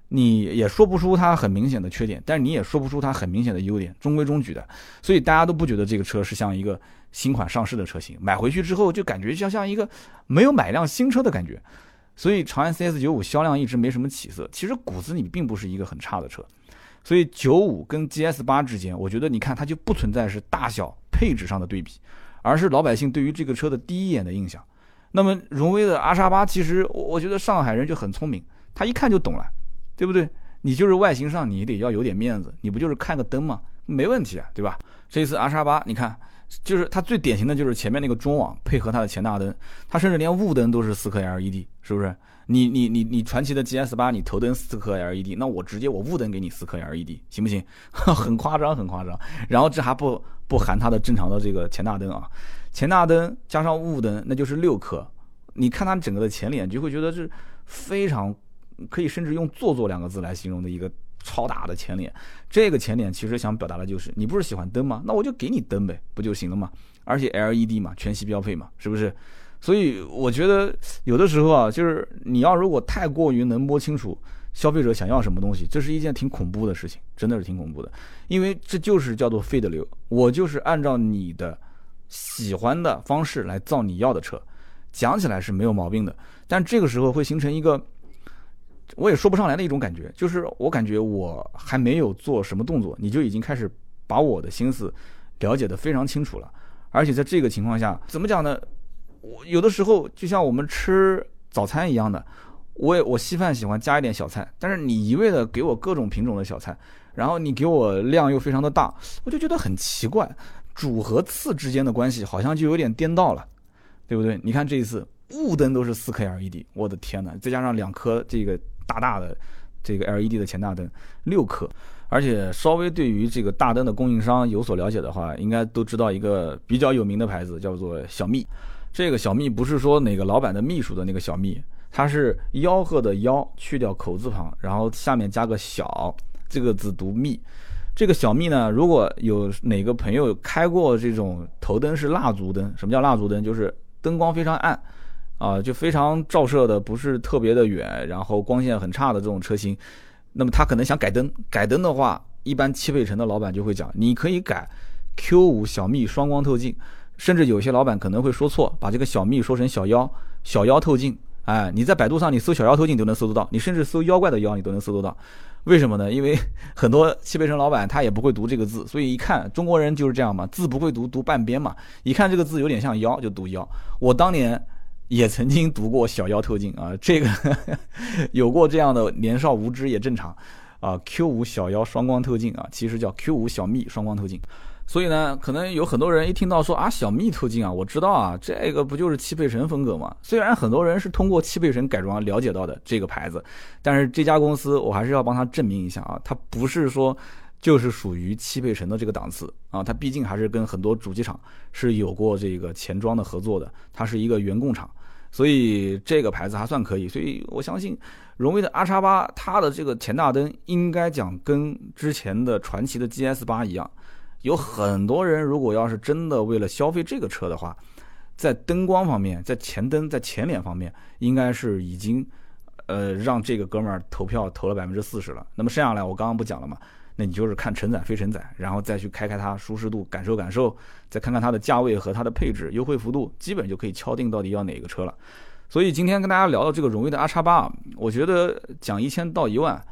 你也说不出它很明显的缺点，但是你也说不出它很明显的优点，中规中矩的，所以大家都不觉得这个车是像一个新款上市的车型，买回去之后就感觉像像一个没有买辆新车的感觉，所以长安 CS 九五销量一直没什么起色，其实骨子里并不是一个很差的车，所以九五跟 GS 八之间，我觉得你看它就不存在是大小配置上的对比，而是老百姓对于这个车的第一眼的印象。那么荣威的 R 叉八，其实我觉得上海人就很聪明，他一看就懂了，对不对？你就是外形上你得要有点面子，你不就是看个灯吗？没问题啊，对吧？这次 R 叉八，你看，就是它最典型的就是前面那个中网配合它的前大灯，它甚至连雾灯都是四颗 LED，是不是？你你你你传奇的 GS 八，你头灯四颗 LED，那我直接我雾灯给你四颗 LED，行不行？很夸张，很夸张。然后这还不不含它的正常的这个前大灯啊。前大灯加上雾灯，那就是六颗。你看它整个的前脸，就会觉得是非常可以，甚至用“做作”两个字来形容的一个超大的前脸。这个前脸其实想表达的就是，你不是喜欢灯吗？那我就给你灯呗，不就行了吗？而且 LED 嘛，全系标配嘛，是不是？所以我觉得有的时候啊，就是你要如果太过于能摸清楚消费者想要什么东西，这是一件挺恐怖的事情，真的是挺恐怖的，因为这就是叫做费的流，我就是按照你的喜欢的方式来造你要的车，讲起来是没有毛病的，但这个时候会形成一个我也说不上来的一种感觉，就是我感觉我还没有做什么动作，你就已经开始把我的心思了解的非常清楚了，而且在这个情况下，怎么讲呢？我有的时候就像我们吃早餐一样的，我也我稀饭喜欢加一点小菜，但是你一味的给我各种品种的小菜，然后你给我量又非常的大，我就觉得很奇怪，主和次之间的关系好像就有点颠倒了，对不对？你看这一次雾灯都是四 K LED，我的天呐，再加上两颗这个大大的这个 LED 的前大灯，六颗，而且稍微对于这个大灯的供应商有所了解的话，应该都知道一个比较有名的牌子叫做小蜜。这个小蜜不是说哪个老板的秘书的那个小蜜，它是吆喝的吆，去掉口字旁，然后下面加个小，这个字读蜜。这个小蜜呢，如果有哪个朋友开过这种头灯是蜡烛灯，什么叫蜡烛灯？就是灯光非常暗，啊，就非常照射的不是特别的远，然后光线很差的这种车型，那么他可能想改灯，改灯的话，一般汽配城的老板就会讲，你可以改 Q 五小蜜双光透镜。甚至有些老板可能会说错，把这个小蜜说成小妖，小妖透镜。哎，你在百度上你搜小妖透镜都能搜得到，你甚至搜妖怪的妖你都能搜得到。为什么呢？因为 很多汽配城老板他也不会读这个字，所以一看中国人就是这样嘛，字不会读，读半边嘛。一看这个字有点像妖，就读妖。我当年也曾经读过小妖透镜啊，这个 有过这样的年少无知也正常啊。Q 五小妖双光透镜啊，其实叫 Q 五小蜜双光透镜。所以呢，可能有很多人一听到说啊小蜜透镜啊，我知道啊，这个不就是汽配城风格吗？虽然很多人是通过汽配城改装了解到的这个牌子，但是这家公司我还是要帮他证明一下啊，它不是说就是属于汽配城的这个档次啊，它毕竟还是跟很多主机厂是有过这个前装的合作的，它是一个原工厂，所以这个牌子还算可以。所以我相信荣威的 R 叉八，它的这个前大灯应该讲跟之前的传祺的 GS 八一样。有很多人，如果要是真的为了消费这个车的话，在灯光方面，在前灯、在前脸方面，应该是已经，呃，让这个哥们儿投票投了百分之四十了。那么剩下来，我刚刚不讲了嘛？那你就是看承载非承载，然后再去开开它舒适度，感受感受，再看看它的价位和它的配置优惠幅度，基本就可以敲定到底要哪个车了。所以今天跟大家聊到这个荣威的 R 叉八啊，我觉得讲一千到一万，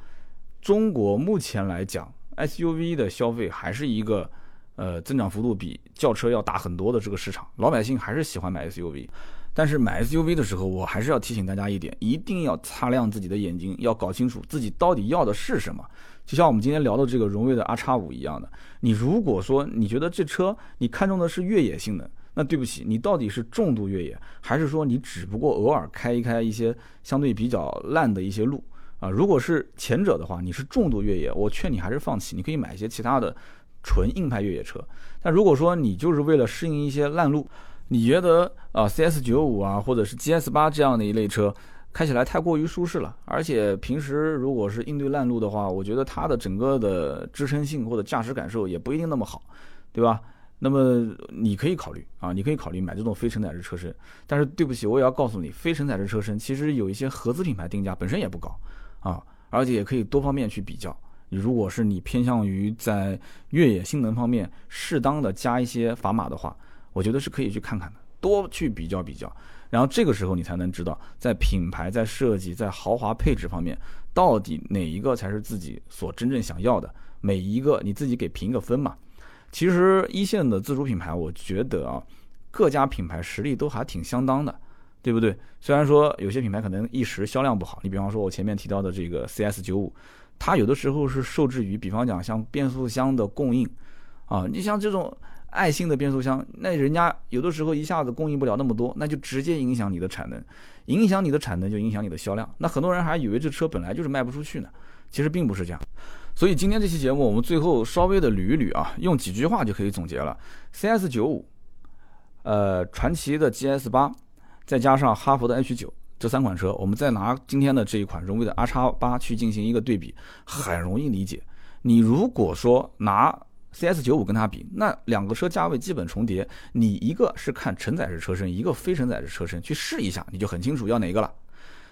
中国目前来讲 SUV 的消费还是一个。呃，增长幅度比轿车要大很多的这个市场，老百姓还是喜欢买 SUV。但是买 SUV 的时候，我还是要提醒大家一点，一定要擦亮自己的眼睛，要搞清楚自己到底要的是什么。就像我们今天聊的这个荣威的 R 叉五一样的，你如果说你觉得这车你看中的是越野性能，那对不起，你到底是重度越野，还是说你只不过偶尔开一开一些相对比较烂的一些路啊？如果是前者的话，你是重度越野，我劝你还是放弃，你可以买一些其他的。纯硬派越野车，但如果说你就是为了适应一些烂路，你觉得啊 CS 九五啊或者是 GS 八这样的一类车开起来太过于舒适了，而且平时如果是应对烂路的话，我觉得它的整个的支撑性或者驾驶感受也不一定那么好，对吧？那么你可以考虑啊，你可以考虑买这种非承载式车身，但是对不起，我也要告诉你，非承载式车身其实有一些合资品牌定价本身也不高啊，而且也可以多方面去比较。你如果是你偏向于在越野性能方面适当的加一些砝码的话，我觉得是可以去看看的，多去比较比较，然后这个时候你才能知道，在品牌、在设计、在豪华配置方面，到底哪一个才是自己所真正想要的，每一个你自己给评个分嘛。其实一线的自主品牌，我觉得啊，各家品牌实力都还挺相当的，对不对？虽然说有些品牌可能一时销量不好，你比方说我前面提到的这个 CS 九五。它有的时候是受制于，比方讲像变速箱的供应，啊，你像这种爱信的变速箱，那人家有的时候一下子供应不了那么多，那就直接影响你的产能，影响你的产能就影响你的销量。那很多人还以为这车本来就是卖不出去呢，其实并不是这样。所以今天这期节目我们最后稍微的捋一捋啊，用几句话就可以总结了：CS 九五，呃，传祺的 GS 八，再加上哈弗的 H 九。这三款车，我们再拿今天的这一款荣威的 R 叉八去进行一个对比，很容易理解。你如果说拿 CS 九五跟它比，那两个车价位基本重叠。你一个是看承载式车身，一个非承载式车身，去试一下，你就很清楚要哪个了。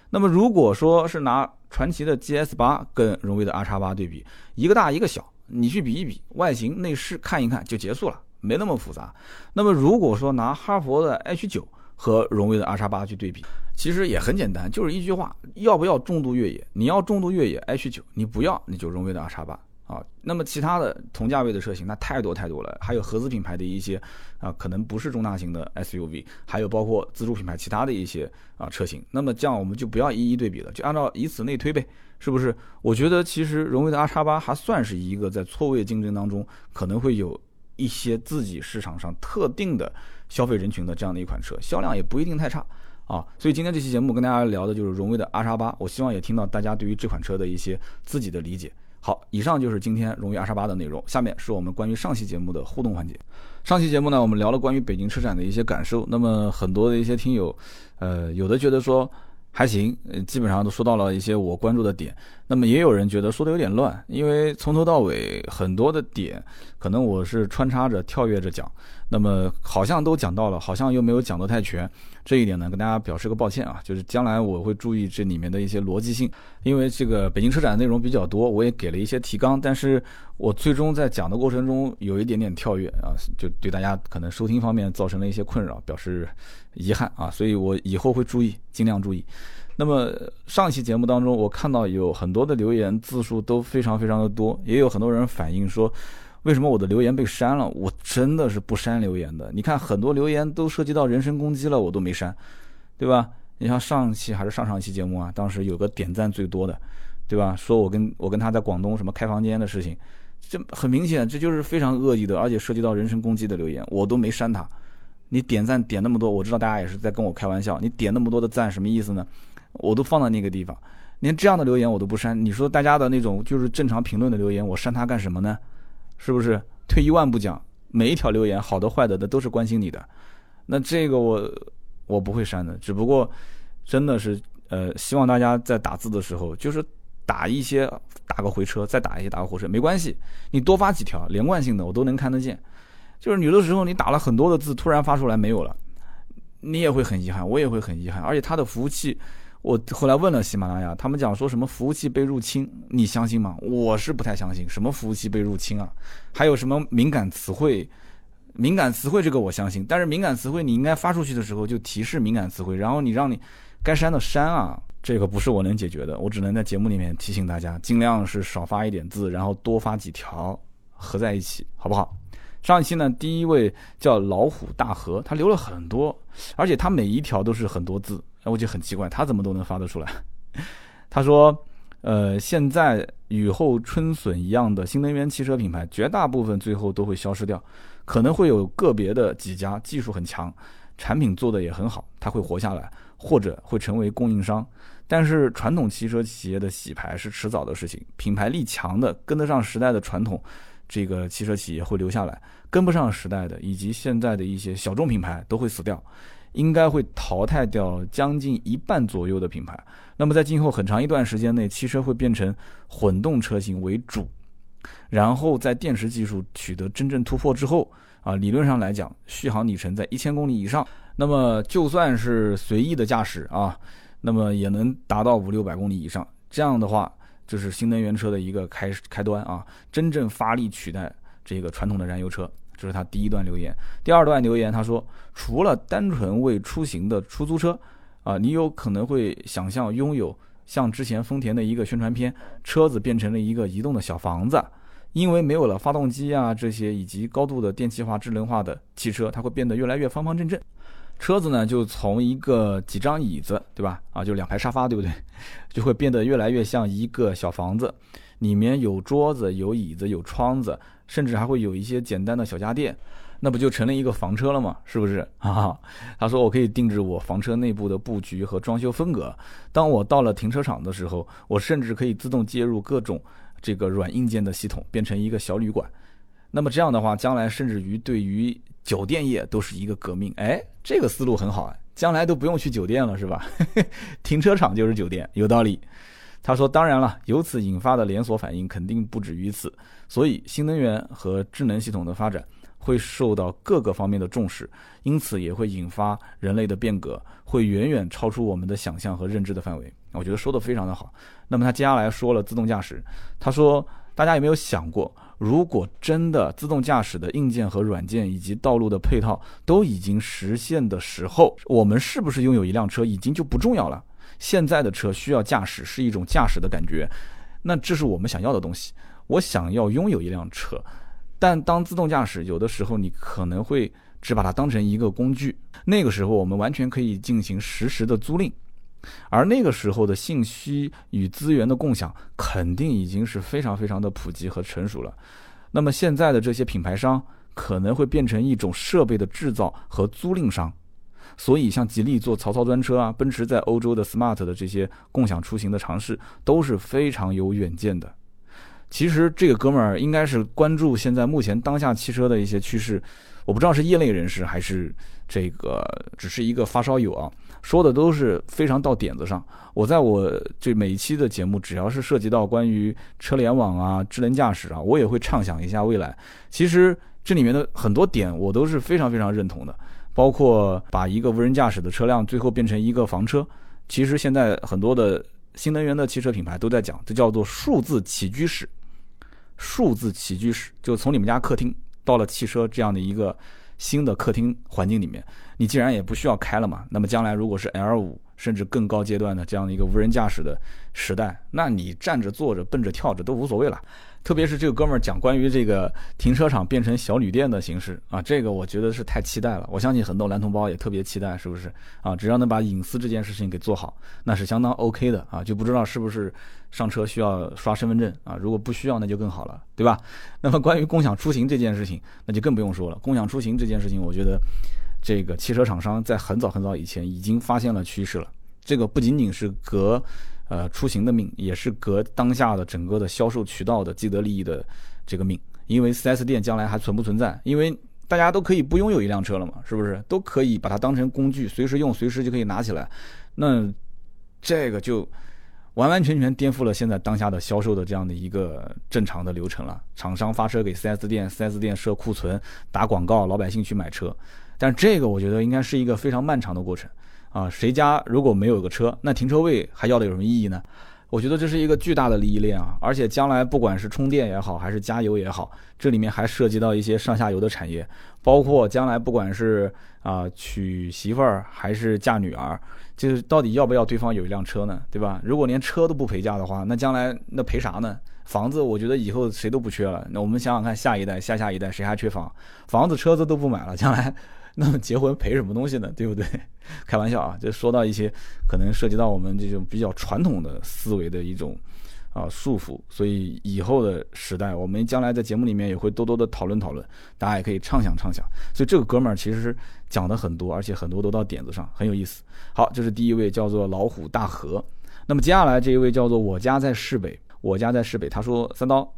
那么如果说是拿传祺的 GS 八跟荣威的 R 叉八对比，一个大一个小，你去比一比外形内饰看一看就结束了，没那么复杂。那么如果说拿哈佛的 H 九和荣威的 R 叉八去对比，其实也很简单，就是一句话：要不要重度越野？你要重度越野 H 九，你不要你就荣威的 R 叉八。啊，那么其他的同价位的车型那太多太多了，还有合资品牌的一些啊，可能不是中大型的 SUV，还有包括自主品牌其他的一些啊车型。那么这样我们就不要一一对比了，就按照以此类推呗，是不是？我觉得其实荣威的 R 叉八还算是一个在错位竞争当中可能会有一些自己市场上特定的消费人群的这样的一款车，销量也不一定太差啊。所以今天这期节目跟大家聊的就是荣威的 R 叉八，我希望也听到大家对于这款车的一些自己的理解。好，以上就是今天荣誉 R 叉八的内容。下面是我们关于上期节目的互动环节。上期节目呢，我们聊了关于北京车展的一些感受。那么很多的一些听友，呃，有的觉得说还行，基本上都说到了一些我关注的点。那么也有人觉得说的有点乱，因为从头到尾很多的点，可能我是穿插着、跳跃着讲。那么好像都讲到了，好像又没有讲得太全。这一点呢，跟大家表示个抱歉啊，就是将来我会注意这里面的一些逻辑性，因为这个北京车展内容比较多，我也给了一些提纲，但是我最终在讲的过程中有一点点跳跃啊，就对大家可能收听方面造成了一些困扰，表示遗憾啊，所以我以后会注意，尽量注意。那么上一期节目当中，我看到有很多的留言字数都非常非常的多，也有很多人反映说。为什么我的留言被删了？我真的是不删留言的。你看很多留言都涉及到人身攻击了，我都没删，对吧？你像上期还是上上期节目啊，当时有个点赞最多的，对吧？说我跟我跟他在广东什么开房间的事情，这很明显这就是非常恶意的，而且涉及到人身攻击的留言，我都没删他。你点赞点那么多，我知道大家也是在跟我开玩笑。你点那么多的赞什么意思呢？我都放在那个地方，连这样的留言我都不删。你说大家的那种就是正常评论的留言，我删他干什么呢？是不是退一万步讲，每一条留言好的坏的的都是关心你的，那这个我我不会删的，只不过真的是呃希望大家在打字的时候，就是打一些打个回车，再打一些打个回车没关系，你多发几条连贯性的我都能看得见，就是有的时候你打了很多的字，突然发出来没有了，你也会很遗憾，我也会很遗憾，而且它的服务器。我后来问了喜马拉雅，他们讲说什么服务器被入侵，你相信吗？我是不太相信，什么服务器被入侵啊？还有什么敏感词汇？敏感词汇这个我相信，但是敏感词汇你应该发出去的时候就提示敏感词汇，然后你让你该删的删啊，这个不是我能解决的，我只能在节目里面提醒大家，尽量是少发一点字，然后多发几条合在一起，好不好？上一期呢，第一位叫老虎大河，他留了很多，而且他每一条都是很多字。那我就很奇怪，他怎么都能发得出来？他说：“呃，现在雨后春笋一样的新能源汽车品牌，绝大部分最后都会消失掉，可能会有个别的几家技术很强，产品做的也很好，它会活下来，或者会成为供应商。但是传统汽车企业的洗牌是迟早的事情，品牌力强的、跟得上时代的传统这个汽车企业会留下来，跟不上时代的以及现在的一些小众品牌都会死掉。”应该会淘汰掉将近一半左右的品牌。那么在今后很长一段时间内，汽车会变成混动车型为主。然后在电池技术取得真正突破之后，啊，理论上来讲，续航里程在一千公里以上，那么就算是随意的驾驶啊，那么也能达到五六百公里以上。这样的话，就是新能源车的一个开开端啊，真正发力取代这个传统的燃油车。这是他第一段留言，第二段留言他说，除了单纯为出行的出租车，啊，你有可能会想象拥有像之前丰田的一个宣传片，车子变成了一个移动的小房子，因为没有了发动机啊这些以及高度的电气化、智能化的汽车，它会变得越来越方方正正，车子呢就从一个几张椅子，对吧？啊，就两排沙发，对不对？就会变得越来越像一个小房子，里面有桌子、有椅子、有窗子。甚至还会有一些简单的小家电，那不就成了一个房车了吗？是不是？哈，他说我可以定制我房车内部的布局和装修风格。当我到了停车场的时候，我甚至可以自动接入各种这个软硬件的系统，变成一个小旅馆。那么这样的话，将来甚至于对于酒店业都是一个革命。哎，这个思路很好啊，将来都不用去酒店了，是吧？停车场就是酒店，有道理。他说：“当然了，由此引发的连锁反应肯定不止于此，所以新能源和智能系统的发展会受到各个方面的重视，因此也会引发人类的变革，会远远超出我们的想象和认知的范围。”我觉得说的非常的好。那么他接下来说了自动驾驶，他说：“大家有没有想过，如果真的自动驾驶的硬件和软件以及道路的配套都已经实现的时候，我们是不是拥有一辆车已经就不重要了？”现在的车需要驾驶是一种驾驶的感觉，那这是我们想要的东西。我想要拥有一辆车，但当自动驾驶有的时候你可能会只把它当成一个工具，那个时候我们完全可以进行实时的租赁，而那个时候的信息与资源的共享肯定已经是非常非常的普及和成熟了。那么现在的这些品牌商可能会变成一种设备的制造和租赁商。所以，像吉利做曹操专车啊，奔驰在欧洲的 smart 的这些共享出行的尝试都是非常有远见的。其实这个哥们儿应该是关注现在目前当下汽车的一些趋势，我不知道是业内人士还是这个只是一个发烧友啊，说的都是非常到点子上。我在我这每一期的节目，只要是涉及到关于车联网啊、智能驾驶啊，我也会畅想一下未来。其实这里面的很多点，我都是非常非常认同的。包括把一个无人驾驶的车辆最后变成一个房车，其实现在很多的新能源的汽车品牌都在讲，这叫做数字起居室。数字起居室就从你们家客厅到了汽车这样的一个新的客厅环境里面，你既然也不需要开了嘛，那么将来如果是 L 五甚至更高阶段的这样的一个无人驾驶的时代，那你站着坐着蹦着跳着都无所谓了。特别是这个哥们儿讲关于这个停车场变成小旅店的形式啊，这个我觉得是太期待了。我相信很多男同胞也特别期待，是不是啊？只要能把隐私这件事情给做好，那是相当 OK 的啊。就不知道是不是上车需要刷身份证啊？如果不需要，那就更好了，对吧？那么关于共享出行这件事情，那就更不用说了。共享出行这件事情，我觉得这个汽车厂商在很早很早以前已经发现了趋势了。这个不仅仅是革。呃，出行的命也是革当下的整个的销售渠道的既得利益的这个命，因为 4S 店将来还存不存在？因为大家都可以不拥有一辆车了嘛，是不是？都可以把它当成工具，随时用，随时就可以拿起来。那这个就完完全全颠覆了现在当下的销售的这样的一个正常的流程了。厂商发车给 4S 店，4S 店设库存、打广告，老百姓去买车。但这个我觉得应该是一个非常漫长的过程。啊，谁家如果没有个车，那停车位还要的有什么意义呢？我觉得这是一个巨大的利益链啊！而且将来不管是充电也好，还是加油也好，这里面还涉及到一些上下游的产业，包括将来不管是啊娶媳妇儿还是嫁女儿，就是到底要不要对方有一辆车呢？对吧？如果连车都不陪嫁的话，那将来那赔啥呢？房子我觉得以后谁都不缺了。那我们想想看，下一代、下下一代谁还缺房？房子、车子都不买了，将来。那么结婚赔什么东西呢？对不对？开玩笑啊，就说到一些可能涉及到我们这种比较传统的思维的一种啊束缚，所以以后的时代，我们将来在节目里面也会多多的讨论讨论，大家也可以畅想畅想。所以这个哥们儿其实讲的很多，而且很多都到点子上，很有意思。好，这是第一位叫做老虎大河。那么接下来这一位叫做我家在市北，我家在市北，他说三刀，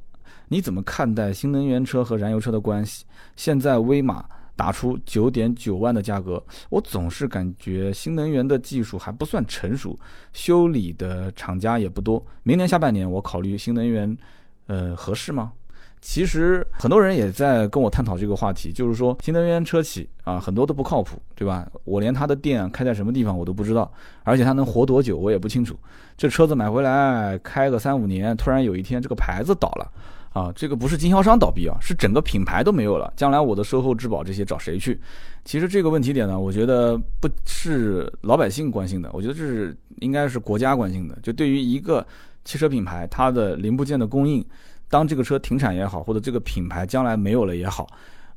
你怎么看待新能源车和燃油车的关系？现在威马。打出九点九万的价格，我总是感觉新能源的技术还不算成熟，修理的厂家也不多。明年下半年我考虑新能源，呃，合适吗？其实很多人也在跟我探讨这个话题，就是说新能源车企啊，很多都不靠谱，对吧？我连它的店开在什么地方我都不知道，而且它能活多久我也不清楚。这车子买回来开个三五年，突然有一天这个牌子倒了。啊，这个不是经销商倒闭啊，是整个品牌都没有了。将来我的售后质保这些找谁去？其实这个问题点呢，我觉得不是老百姓关心的，我觉得这是应该是国家关心的。就对于一个汽车品牌，它的零部件的供应，当这个车停产也好，或者这个品牌将来没有了也好，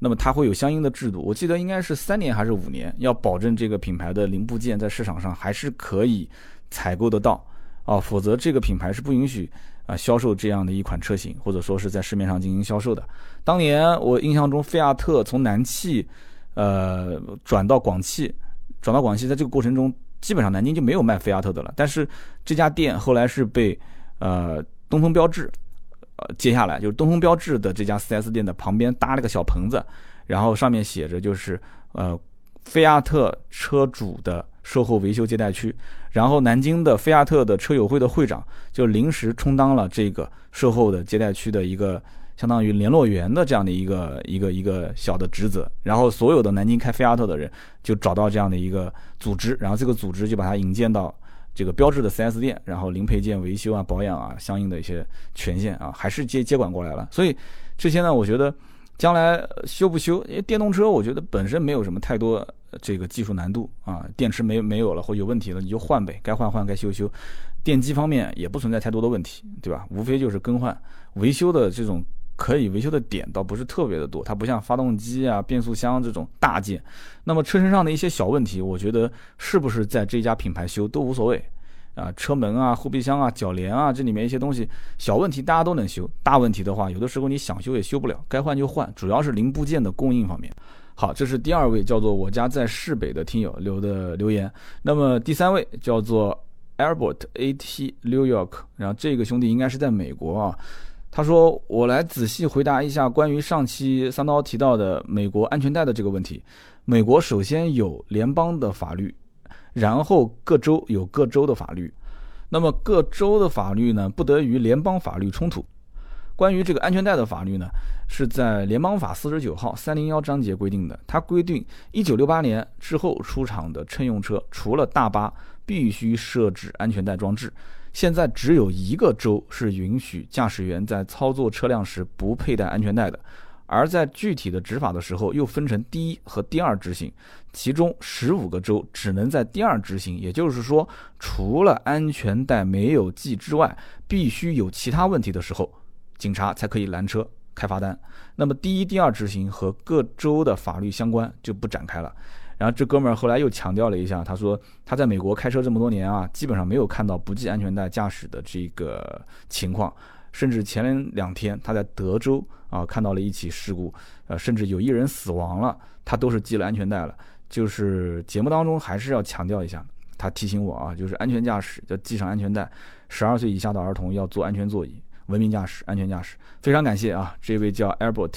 那么它会有相应的制度。我记得应该是三年还是五年，要保证这个品牌的零部件在市场上还是可以采购得到啊，否则这个品牌是不允许。啊，销售这样的一款车型，或者说是在市面上进行销售的。当年我印象中，菲亚特从南汽，呃，转到广汽，转到广汽，在这个过程中，基本上南京就没有卖菲亚特的了。但是这家店后来是被呃东风标致，呃接下来，就是东风标致的这家 4S 店的旁边搭了个小棚子，然后上面写着就是呃菲亚特车主的售后维修接待区，然后南京的菲亚特的车友会的会长就临时充当了这个售后的接待区的一个相当于联络员的这样的一个一个一个小的职责，然后所有的南京开菲亚特的人就找到这样的一个组织，然后这个组织就把他引荐到这个标志的 4S 店，然后零配件维修啊、保养啊，相应的一些权限啊，还是接接管过来了。所以这些呢，我觉得。将来修不修？因为电动车，我觉得本身没有什么太多这个技术难度啊。电池没没有了或有问题了，你就换呗，该换换，该修修。电机方面也不存在太多的问题，对吧？无非就是更换、维修的这种可以维修的点倒不是特别的多。它不像发动机啊、变速箱这种大件。那么车身上的一些小问题，我觉得是不是在这家品牌修都无所谓。啊，车门啊，后备箱啊，脚帘啊，这里面一些东西小问题大家都能修，大问题的话，有的时候你想修也修不了，该换就换，主要是零部件的供应方面。好，这是第二位叫做我家在市北的听友留的留言。那么第三位叫做 Albert AT New York，然后这个兄弟应该是在美国啊。他说：“我来仔细回答一下关于上期三刀提到的美国安全带的这个问题。美国首先有联邦的法律。”然后各州有各州的法律，那么各州的法律呢，不得与联邦法律冲突。关于这个安全带的法律呢，是在联邦法四十九号三零幺章节规定的。它规定，一九六八年之后出厂的乘用车，除了大巴必须设置安全带装置。现在只有一个州是允许驾驶员在操作车辆时不佩戴安全带的。而在具体的执法的时候，又分成第一和第二执行，其中十五个州只能在第二执行，也就是说，除了安全带没有系之外，必须有其他问题的时候，警察才可以拦车开罚单。那么第一、第二执行和各州的法律相关就不展开了。然后这哥们儿后来又强调了一下，他说他在美国开车这么多年啊，基本上没有看到不系安全带驾驶的这个情况。甚至前两天他在德州啊看到了一起事故，呃，甚至有一人死亡了，他都是系了安全带了。就是节目当中还是要强调一下，他提醒我啊，就是安全驾驶要系上安全带，十二岁以下的儿童要坐安全座椅，文明驾驶，安全驾驶。非常感谢啊，这位叫 Albert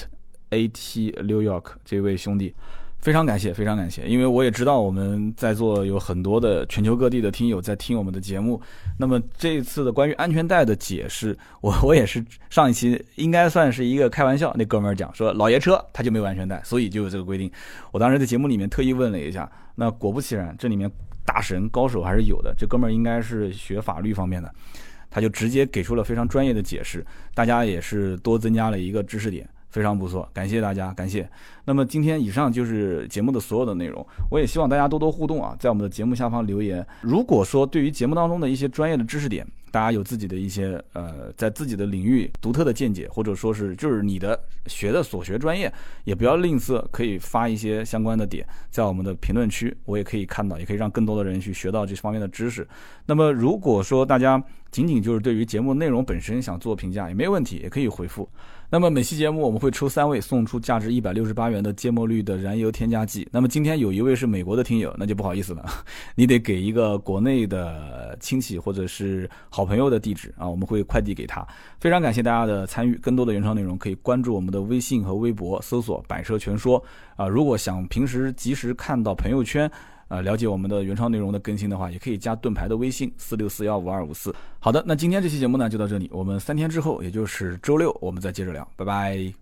A T New York 这位兄弟。非常感谢，非常感谢，因为我也知道我们在座有很多的全球各地的听友在听我们的节目。那么这一次的关于安全带的解释，我我也是上一期应该算是一个开玩笑，那哥们儿讲说老爷车他就没有安全带，所以就有这个规定。我当时在节目里面特意问了一下，那果不其然，这里面大神高手还是有的。这哥们儿应该是学法律方面的，他就直接给出了非常专业的解释，大家也是多增加了一个知识点。非常不错，感谢大家，感谢。那么今天以上就是节目的所有的内容，我也希望大家多多互动啊，在我们的节目下方留言。如果说对于节目当中的一些专业的知识点，大家有自己的一些呃，在自己的领域独特的见解，或者说是就是你的学的所学专业，也不要吝啬，可以发一些相关的点在我们的评论区，我也可以看到，也可以让更多的人去学到这方面的知识。那么如果说大家仅仅就是对于节目内容本身想做评价，也没有问题，也可以回复。那么每期节目我们会抽三位送出价值一百六十八元的芥末绿的燃油添加剂。那么今天有一位是美国的听友，那就不好意思了，你得给一个国内的亲戚或者是好朋友的地址啊，我们会快递给他。非常感谢大家的参与，更多的原创内容可以关注我们的微信和微博，搜索“百车全说”啊。如果想平时及时看到朋友圈。啊，了解我们的原创内容的更新的话，也可以加盾牌的微信四六四幺五二五四。好的，那今天这期节目呢就到这里，我们三天之后，也就是周六，我们再接着聊，拜拜。